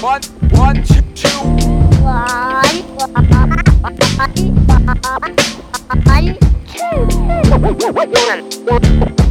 One, one, two, two. One, one, one, two.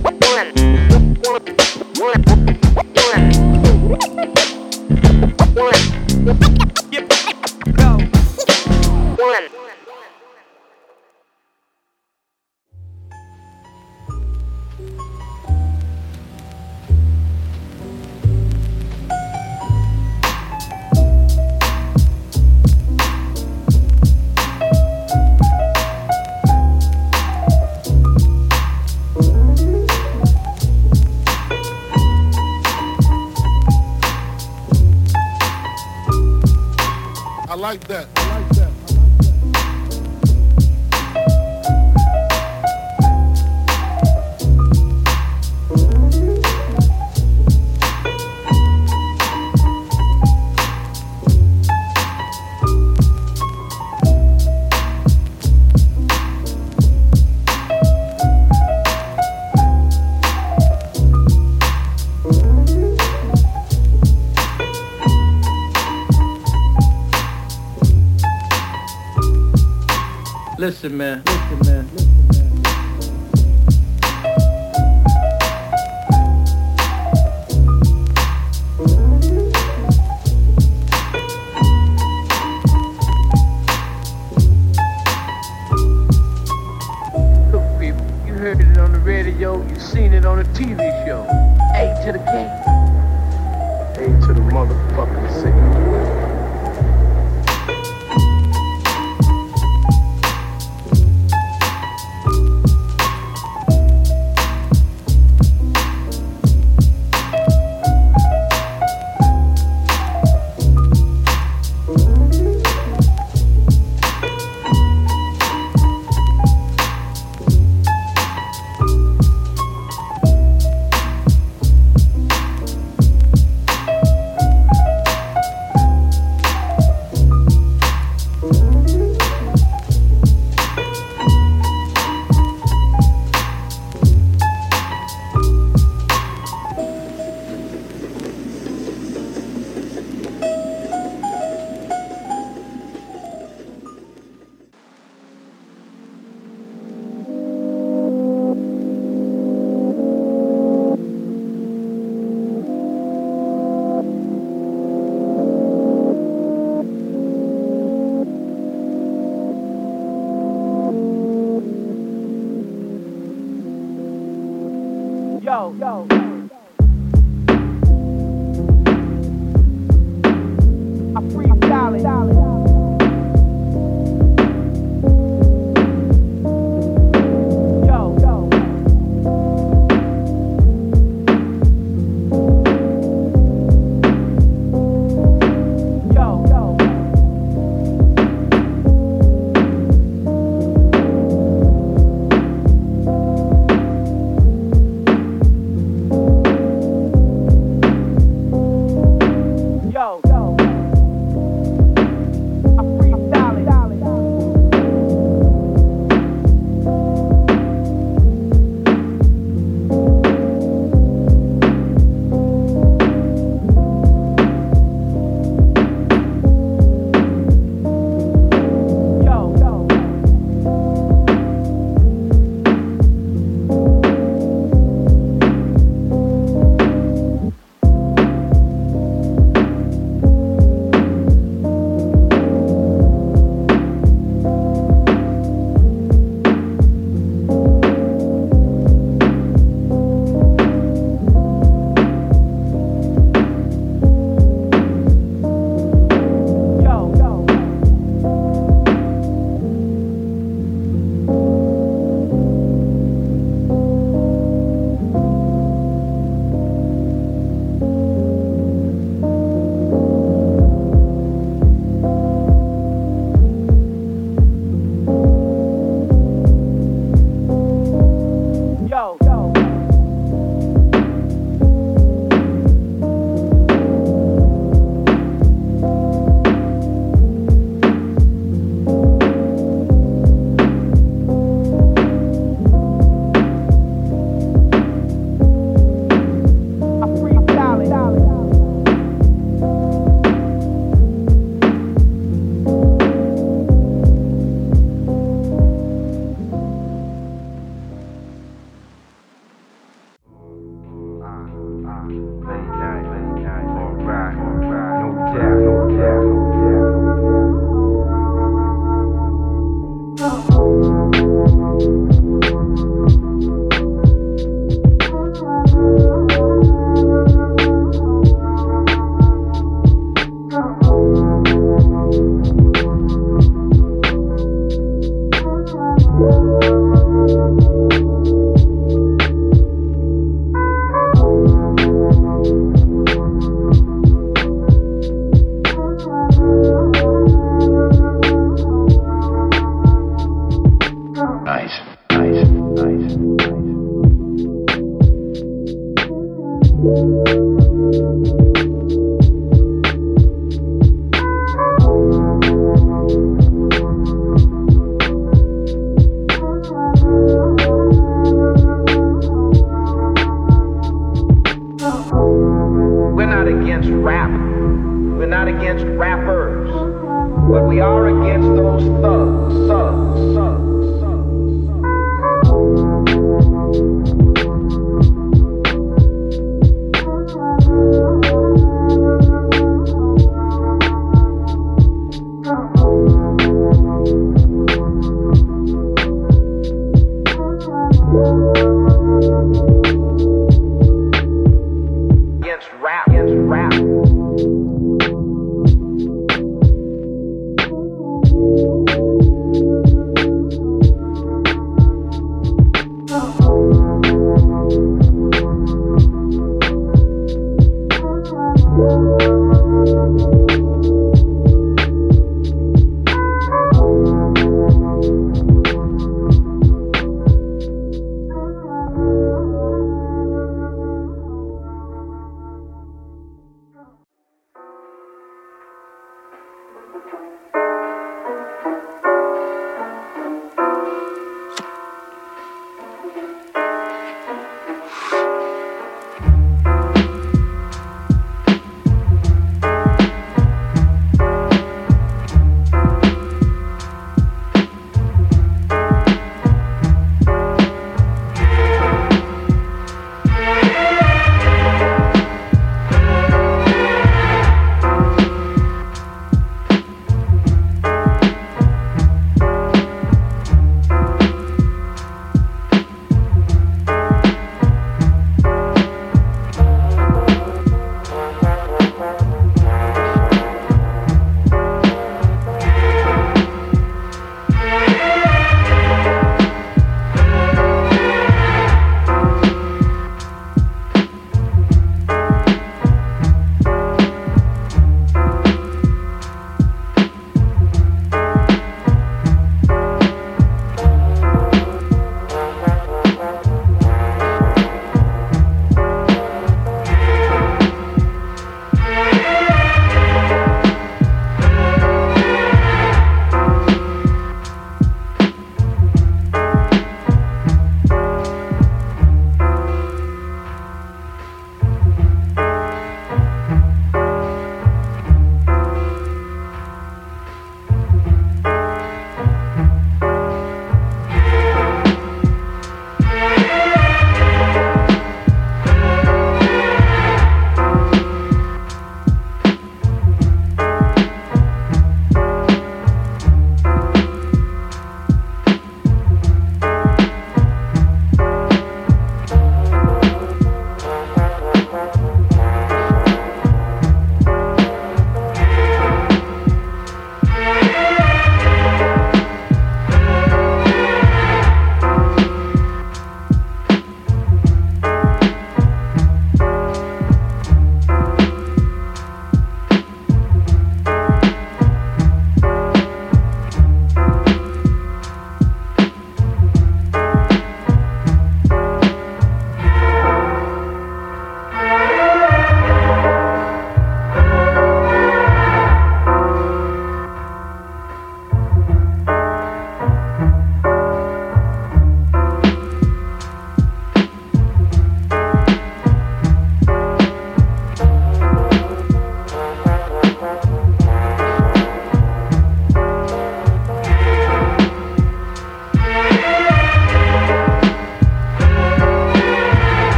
listen, man.